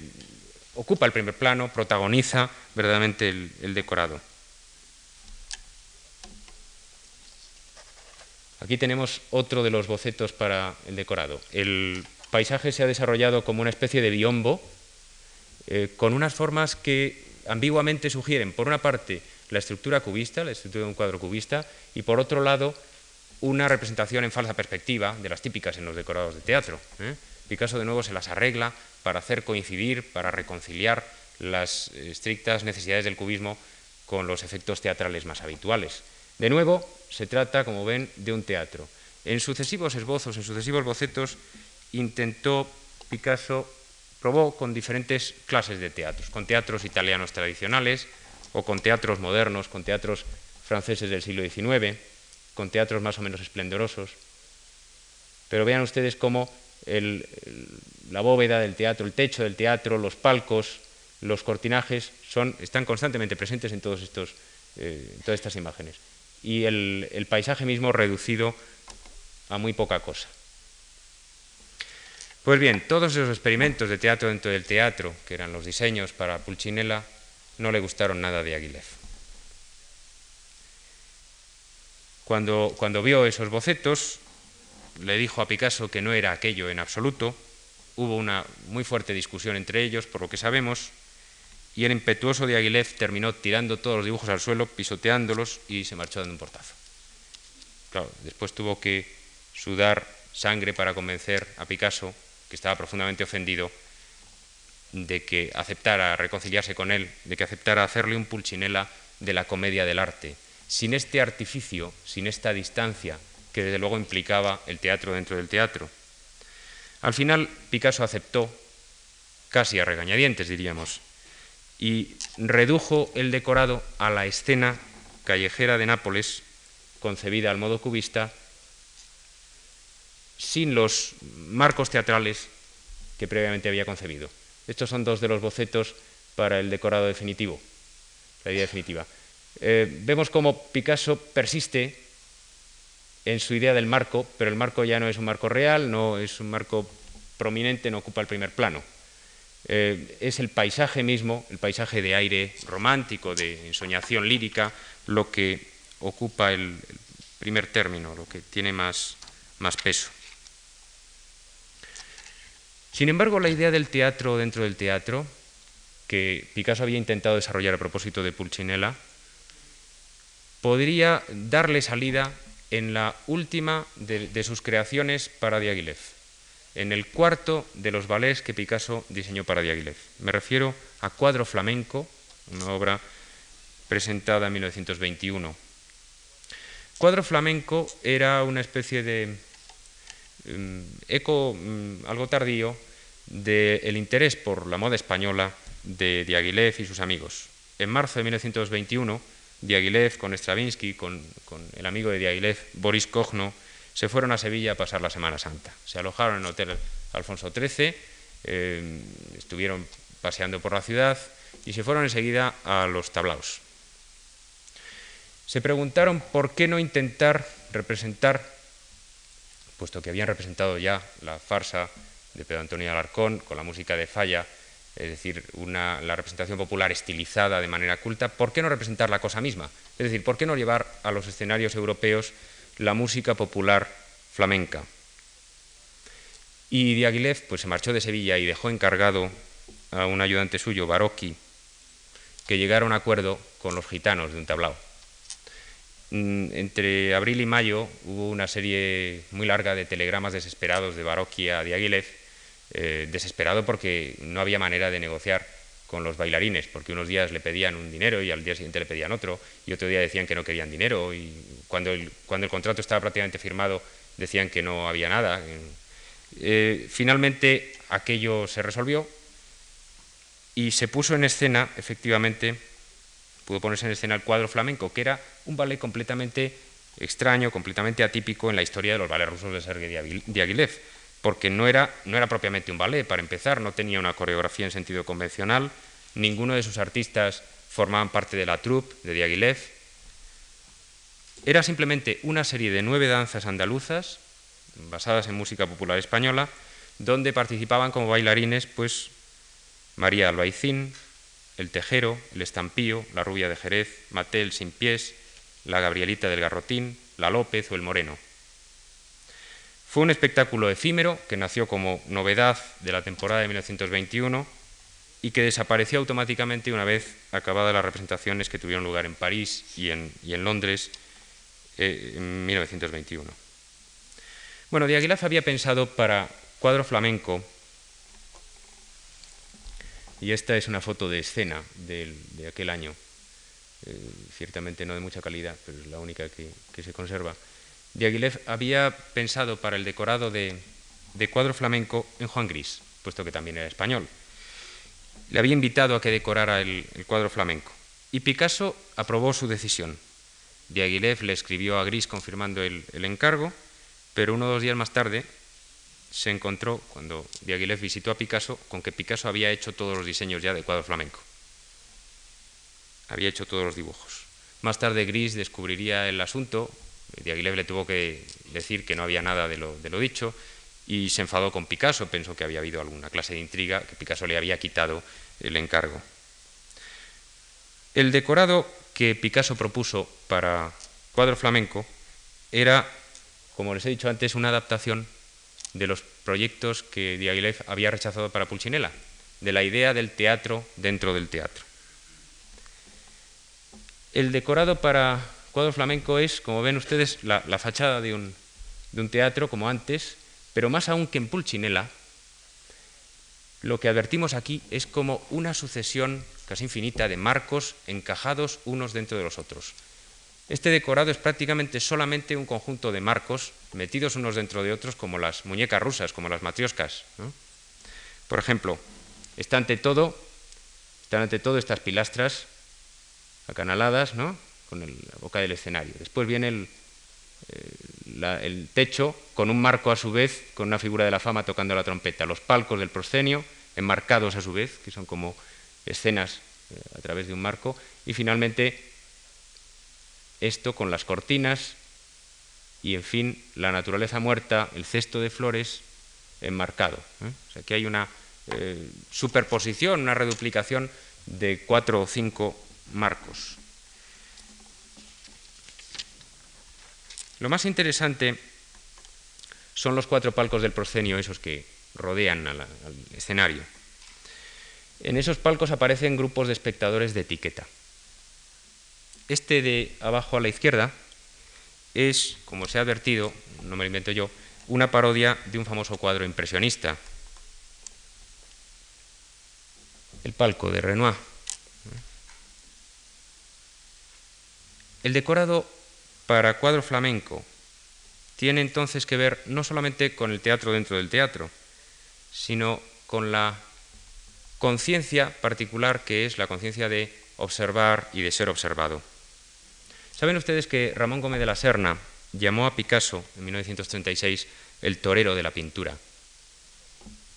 S1: ocupa el primer plano, protagoniza verdaderamente el decorado. Aquí tenemos otro de los bocetos para el decorado. El paisaje se ha desarrollado como una especie de biombo, eh, con unas formas que ambiguamente sugieren, por una parte, la estructura cubista, la estructura de un cuadro cubista, y por otro lado, una representación en falsa perspectiva de las típicas en los decorados de teatro. ¿eh? Picasso de nuevo se las arregla para hacer coincidir, para reconciliar las estrictas necesidades del cubismo con los efectos teatrales más habituales. De nuevo, se trata, como ven, de un teatro. En sucesivos esbozos, en sucesivos bocetos, intentó Picasso, probó con diferentes clases de teatros, con teatros italianos tradicionales o con teatros modernos, con teatros franceses del siglo XIX, con teatros más o menos esplendorosos. Pero vean ustedes cómo la bóveda del teatro, el techo del teatro, los palcos, los cortinajes son, están constantemente presentes en, todos estos, eh, todas estas imágenes. Y el, paisaje mismo reducido a muy poca cosa. Pues bien, todos esos experimentos de teatro dentro del teatro, que eran los diseños para Pulcinella, no le gustaron nada de Aguilef. Cuando, cuando vio esos bocetos, le dijo a Picasso que no era aquello en absoluto. Hubo una muy fuerte discusión entre ellos, por lo que sabemos, y el impetuoso de Aguilef terminó tirando todos los dibujos al suelo, pisoteándolos y se marchó dando un portazo. Claro, después tuvo que sudar sangre para convencer a Picasso, que estaba profundamente ofendido, de que aceptara reconciliarse con él, de que aceptara hacerle un pulchinela de la comedia del arte, sin este artificio, sin esta distancia que desde luego implicaba el teatro dentro del teatro. Al final Picasso aceptó, casi a regañadientes diríamos, y redujo el decorado a la escena callejera de Nápoles, concebida al modo cubista, sin los marcos teatrales que previamente había concebido. Estos son dos de los bocetos para el decorado definitivo, la idea definitiva. Eh, vemos cómo Picasso persiste en su idea del marco, pero el marco ya no es un marco real, no es un marco prominente, no ocupa el primer plano. Eh, es el paisaje mismo, el paisaje de aire romántico, de ensoñación lírica, lo que ocupa el, primer término, lo que tiene más, más peso. Sin embargo, la idea del teatro dentro del teatro, que Picasso había intentado desarrollar a propósito de Pulcinella, podría darle salida en la última de, sus creaciones para Diaghilev, en el cuarto de los ballets que Picasso diseñó para Diaghilev. Me refiero a Cuadro Flamenco, una obra presentada en 1921. Cuadro Flamenco era una especie de mm, eco mm, algo tardío del interés por la moda española de Diaghilev y sus amigos. En marzo de 1921, Diaghilev con Stravinsky, con, el amigo de Diaghilev, Boris Kogno, se fueron a Sevilla a pasar la Semana Santa. Se alojaron en el Hotel Alfonso XIII, eh, estuvieron paseando por la ciudad y se fueron enseguida a los tablaos. Se preguntaron por qué no intentar representar, puesto que habían representado ya la farsa de Pedro Antonio Alarcón con la música de Falla, es decir, la representación popular estilizada de manera culta, ¿por qué no representar la cosa misma? Es decir, ¿por qué no llevar a los escenarios europeos la música popular flamenca? Y Diaghilev pues, se marchó de Sevilla y dejó encargado a un ayudante suyo, Barocchi, que llegara a un acuerdo con los gitanos de un tablao. Mm, entre abril y mayo hubo una serie muy larga de telegramas desesperados de Barocchi a Diaghilev, eh, desesperado porque no había manera de negociar con los bailarines, porque unos días le pedían un dinero y al día siguiente le pedían otro, y otro día decían que no querían dinero, y cuando el, cuando el contrato estaba prácticamente firmado decían que no había nada. Eh, finalmente aquello se resolvió y se puso en escena, efectivamente, pudo ponerse en escena el cuadro flamenco, que era un ballet completamente extraño, completamente atípico en la historia de los ballets rusos de Sergei Diaghilev porque no era, no era propiamente un ballet, para empezar, no tenía una coreografía en sentido convencional, ninguno de sus artistas formaban parte de la troupe de Diaghilev. Era simplemente una serie de nueve danzas andaluzas, basadas en música popular española, donde participaban como bailarines pues, María Albaicín, el Tejero, el Estampío, la Rubia de Jerez, Matel sin pies, la Gabrielita del Garrotín, la López o el Moreno. Fue un espectáculo efímero que nació como novedad de la temporada de 1921 y que desapareció automáticamente una vez acabadas las representaciones que tuvieron lugar en París y en, Londres eh, en 1921. Bueno, Aguilar había pensado para cuadro flamenco, y esta es una foto de escena de, aquel año, eh, ciertamente no de mucha calidad, pero es la única que, se conserva. Diaghilev había pensado para el decorado de, cuadro flamenco en Juan Gris, puesto que también era español. Le había invitado a que decorara el, cuadro flamenco. Y Picasso aprobó su decisión. Diaghilev le escribió a Gris confirmando el encargo pero uno o dos días más tarde se encontró, cuando Diaghilev visitó a Picasso, con que Picasso había hecho todos los diseños ya de cuadro flamenco. Había hecho todos los dibujos. Más tarde Gris descubriría el asunto, Diaghilev le tuvo que decir que no había nada de lo, de lo dicho y se enfadó con Picasso, pensó que había habido alguna clase de intriga, que Picasso le había quitado el encargo. El decorado que Picasso propuso para cuadro flamenco era como les he dicho antes, una adaptación de los proyectos que Diaghilev había rechazado para Pulcinella, de la idea del teatro dentro del teatro. El decorado para cuadro flamenco es, como ven ustedes, la, fachada de un, teatro, como antes, pero más aún que en Pulcinella, lo que advertimos aquí es como una sucesión casi infinita de marcos encajados unos dentro de los otros. Este decorado es prácticamente solamente un conjunto de marcos metidos unos dentro de otros como las muñecas rusas, como las matrioscas. Por ejemplo, está ante todo, están ante todo estas pilastras acanaladas ¿no? Con la boca del escenario. Después viene el, eh, el techo con un marco a su vez, con una figura de la fama tocando la trompeta. Los palcos del proscenio, enmarcados a su vez, que son como escenas eh, a través de un marco. Y finalmente esto con las cortinas y, en fin, la naturaleza muerta, el cesto de flores enmarcado. ¿eh? O sea, que hay una eh, superposición, una reduplicación de cuatro o cinco marcos. Lo más interesante son los cuatro palcos del proscenio, esos que rodean al escenario. En esos palcos aparecen grupos de espectadores de etiqueta. Este de abajo a la izquierda es, como se ha advertido, no me lo invento yo, una parodia de un famoso cuadro impresionista, El palco de Renoir. El decorado para cuadro flamenco tiene entonces que ver no solamente con el teatro dentro del teatro, sino con la conciencia particular que es la conciencia de observar y de ser observado. Saben ustedes que Ramón Gómez de la Serna llamó a Picasso en 1936 el torero de la pintura.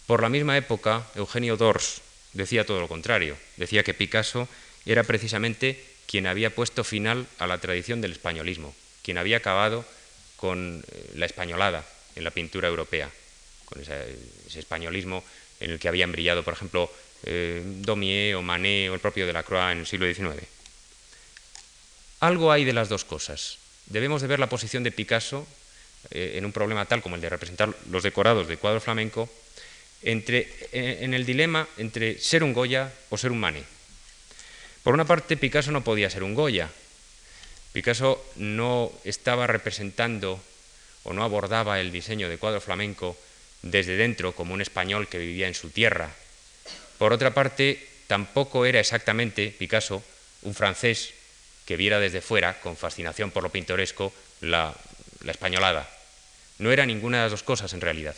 S1: Por la misma época, Eugenio Dors decía todo lo contrario. Decía que Picasso era precisamente quien había puesto final a la tradición del españolismo, quien había acabado con eh, la españolada en la pintura europea, con ese, españolismo en el que habían brillado, por ejemplo, eh, Daumier o Manet o el propio Delacroix en el siglo XIX. Algo hay de las dos cosas. Debemos de ver la posición de Picasso eh, en un problema tal como el de representar los decorados de cuadro flamenco entre, en el dilema entre ser un Goya o ser un Manet. Por una parte, Picasso no podía ser un Goya. Picasso no estaba representando o no abordaba el diseño de cuadro flamenco desde dentro como un español que vivía en su tierra. Por otra parte, tampoco era exactamente Picasso un francés que viera desde fuera, con fascinación por lo pintoresco, la, españolada. No era ninguna de las dos cosas en realidad.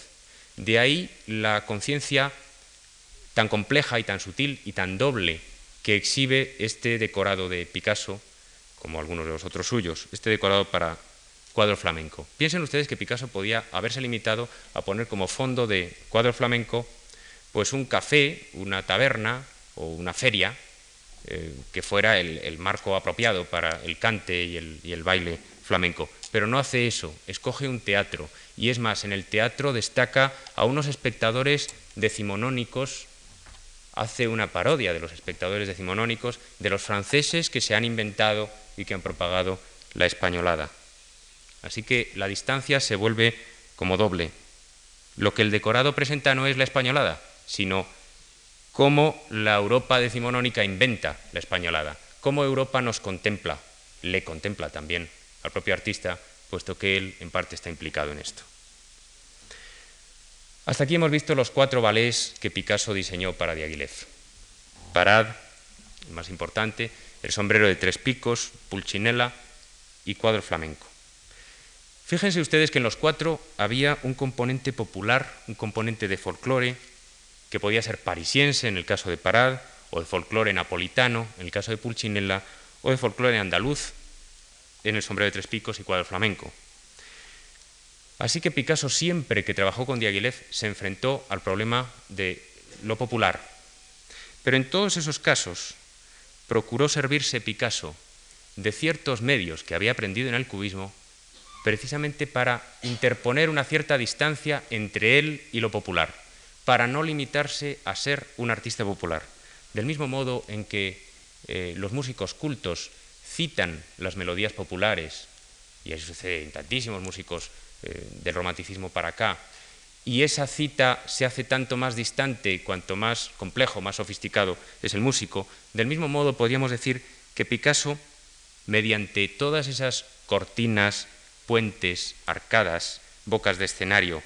S1: De ahí la conciencia tan compleja y tan sutil y tan doble que exhibe este decorado de Picasso, como algunos de los otros suyos, este decorado para cuadro flamenco. Piensen ustedes que Picasso podía haberse limitado a poner como fondo de cuadro flamenco pues un café, una taberna o una feria eh, que fuera el, marco apropiado para el cante y el, baile flamenco. Pero no hace eso, escoge un teatro. Y es más, en el teatro destaca a unos espectadores decimonónicos, hace una parodia de los espectadores decimonónicos, de los franceses que se han inventado y que han propagado la españolada. Así que la distancia se vuelve como doble. Lo que el decorado presenta no es la españolada, sino cómo la Europa decimonónica inventa la españolada, cómo Europa nos contempla, le contempla también al propio artista, puesto que él en parte está implicado en esto. Hasta aquí hemos visto los cuatro ballets que Picasso diseñó para Diaghilev. Parad, el más importante, el sombrero de tres picos, Pulcinella y cuadro flamenco. Fíjense ustedes que en los cuatro había un componente popular, un componente de folclore, que podía ser parisiense en el caso de Parad, o de folclore napolitano en el caso de Pulcinella, o de folclore andaluz en el sombrero de tres picos y cuadro flamenco. Así que Picasso siempre que trabajó con Diaghilev se enfrentó al problema de lo popular. Pero en todos esos casos procuró servirse Picasso de ciertos medios que había aprendido en el cubismo precisamente para interponer una cierta distancia entre él y lo popular, para no limitarse a ser un artista popular. Del mismo modo en que eh, los músicos cultos citan las melodías populares, y eso sucede en tantísimos músicos eh, del romanticismo para acá, y esa cita se hace tanto más distante cuanto más complejo, más sofisticado es el músico, del mismo modo podríamos decir que Picasso, mediante todas esas cortinas, puentes, arcadas, bocas de escenario,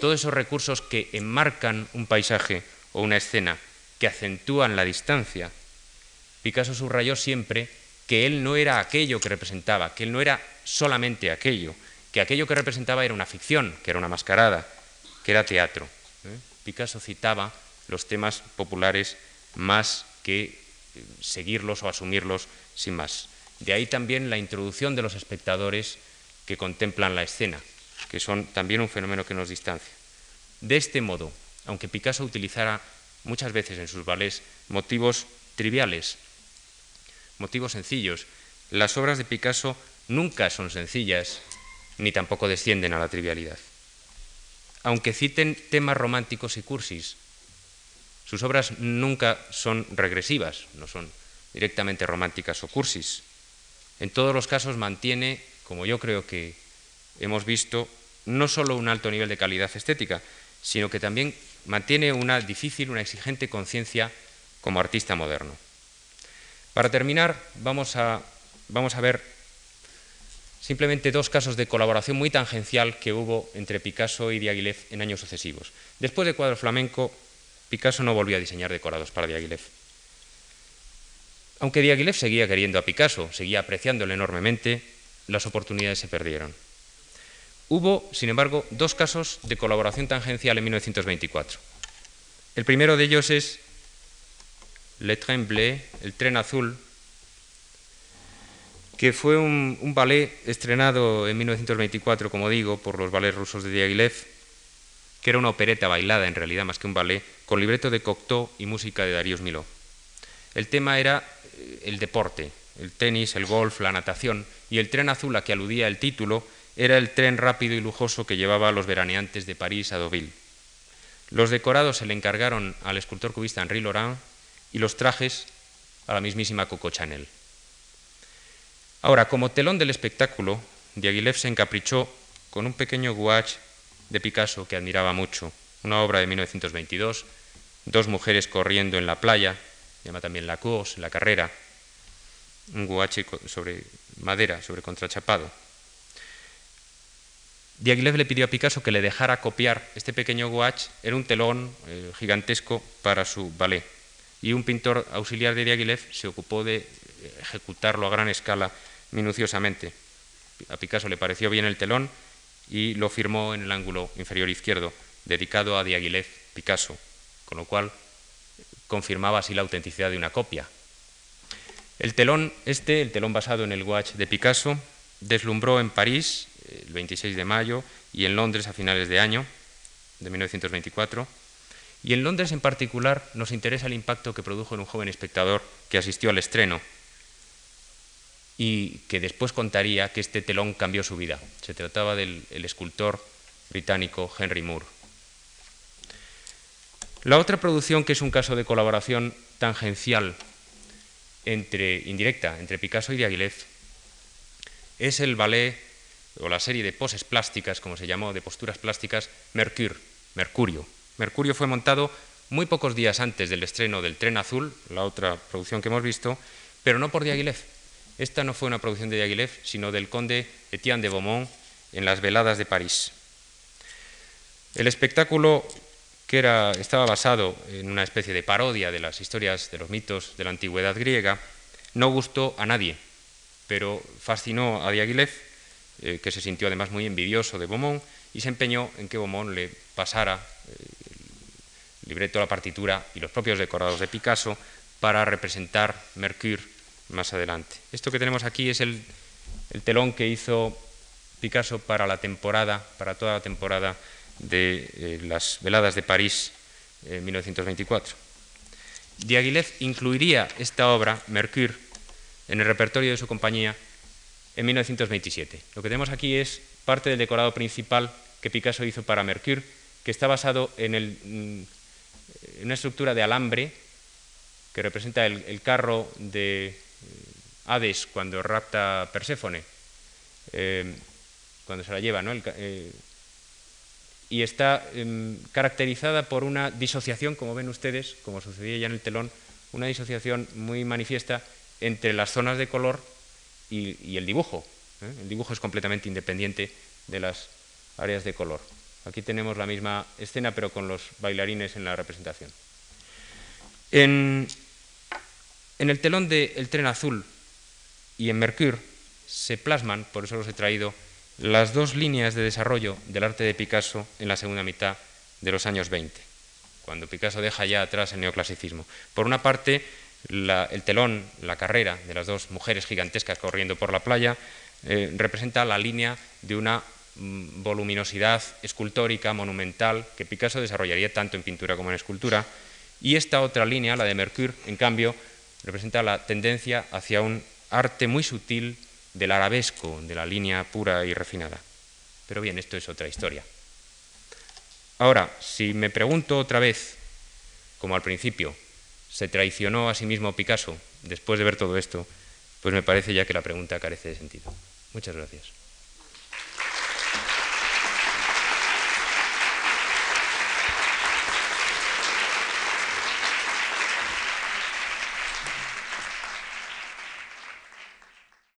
S1: todos esos recursos que enmarcan un paisaje o una escena, que acentúan la distancia, Picasso subrayó siempre que él no era aquello que representaba, que él no era solamente aquello, que aquello que representaba era una ficción, que era una mascarada, que era teatro. ¿eh? Picasso citaba los temas populares más que eh, seguirlos o asumirlos sin más. De ahí también la introducción de los espectadores que contemplan la escena, que son también un fenómeno que nos distancia. De este modo, aunque Picasso utilizara muchas veces en sus ballets motivos triviales, motivos sencillos, las obras de Picasso nunca son sencillas ni tampoco descienden a la trivialidad aunque citen temas románticos y cursis, sus obras nunca son regresivas, no son directamente románticas o cursis. En todos los casos mantiene, como yo creo que hemos visto, no solo un alto nivel de calidad estética, sino que también mantiene una difícil, una exigente conciencia como artista moderno. Para terminar, vamos a, vamos a ver simplemente dos casos de colaboración muy tangencial que hubo entre Picasso y Diaghilev en años sucesivos. Después del cuadro flamenco, Picasso no volvió a diseñar decorados para Diaghilev. Aunque Diaghilev seguía queriendo a Picasso, seguía apreciándole enormemente, las oportunidades se perdieron. Hubo, sin embargo, dos casos de colaboración tangencial en 1924. El primero de ellos es Le Train Bleu, el tren azul, que fue un, ballet estrenado en 1924, como digo, por los ballets rusos de Diaghilev, que era una opereta bailada en realidad más que un ballet, con libreto de Cocteau y música de Darius Milhaud. El tema era eh, el deporte, el tenis, el golf, la natación, y el tren azul a que aludía el título era el tren rápido y lujoso que llevaba a los veraneantes de París a Deauville. Los decorados se le encargaron al escultor cubista Henri Laurent y los trajes a la mismísima Coco Chanel. Ahora, como telón del espectáculo, Diaghilev se encaprichó con un pequeño gouache de Picasso que admiraba mucho, una obra de 1922, dos mujeres corriendo en la playa, llama también la course, la carrera, un gouache sobre madera, sobre contrachapado. Diaghilev le pidió a Picasso que le dejara copiar. Este pequeño gouache, era un telón eh, gigantesco para su ballet, y un pintor auxiliar de Diaghilev se ocupó de ejecutarlo a gran escala minuciosamente. A Picasso le pareció bien el telón y lo firmó en el ángulo inferior izquierdo, dedicado a Diaghilev Picasso, con lo cual confirmaba así la autenticidad de una copia. El telón este, el telón basado en el Watch de Picasso, deslumbró en París el 26 de mayo y en Londres a finales de año de 1924. Y en Londres en particular nos interesa el impacto que produjo en un joven espectador que asistió al estreno y que después contaría que este telón cambió su vida. Se trataba del escultor británico Henry Moore. La otra producción que es un caso de colaboración tangencial entre, indirecta entre Picasso y Diaghilev es el ballet o la serie de poses plásticas, como se llamó, de posturas plásticas, Mercure, Mercurio. Mercurio fue montado muy pocos días antes del estreno del Tren Azul, la otra producción que hemos visto, pero no por Diaghilev. Esta no fue una producción de Diaghilev, sino del conde Etienne de Beaumont en las veladas de París. El espectáculo, que era, estaba basado en una especie de parodia de las historias, de los mitos de la antigüedad griega, no gustó a nadie, pero fascinó a Diaghilev, eh, que se sintió además muy envidioso de Beaumont, y se empeñó en que Beaumont le pasara eh, el libreto, la partitura y los propios decorados de Picasso para representar Mercure más adelante. Esto que tenemos aquí es el, el telón que hizo Picasso para la temporada, para toda la temporada de eh, las veladas de París en 1924. Diaghilev incluiría esta obra, Mercure, en el repertorio de su compañía en 1927. Lo que tenemos aquí es parte del decorado principal que Picasso hizo para Mercure, que está basado en, mm, una estructura de alambre que representa el, carro de Hades cuando rapta Perséfone, eh, cuando se la lleva, ¿no? y está em, caracterizada por una disociación, como ven ustedes, como sucedía ya en el telón, una disociación muy manifiesta entre las zonas de color y, el dibujo. ¿eh? El dibujo es completamente independiente de las áreas de color. Aquí tenemos la misma escena, pero con los bailarines en la representación. En, en el telón de El tren azul y en Mercure se plasman, por eso los he traído, las dos líneas de desarrollo del arte de Picasso en la segunda mitad de los años 20, cuando Picasso deja ya atrás el neoclasicismo. Por una parte, el telón, la carrera de las dos mujeres gigantescas corriendo por la playa, eh, representa la línea de una mm, voluminosidad escultórica, monumental, que Picasso desarrollaría tanto en pintura como en escultura, y esta otra línea, la de Mercure, en cambio, representa la tendencia hacia un arte muy sutil, del arabesco, de la línea pura y refinada. Pero bien, esto es otra historia. Ahora, si me pregunto otra vez, como al principio, ¿se traicionó a sí mismo Picasso después de ver todo esto? Pues me parece ya que la pregunta carece de sentido. Muchas gracias.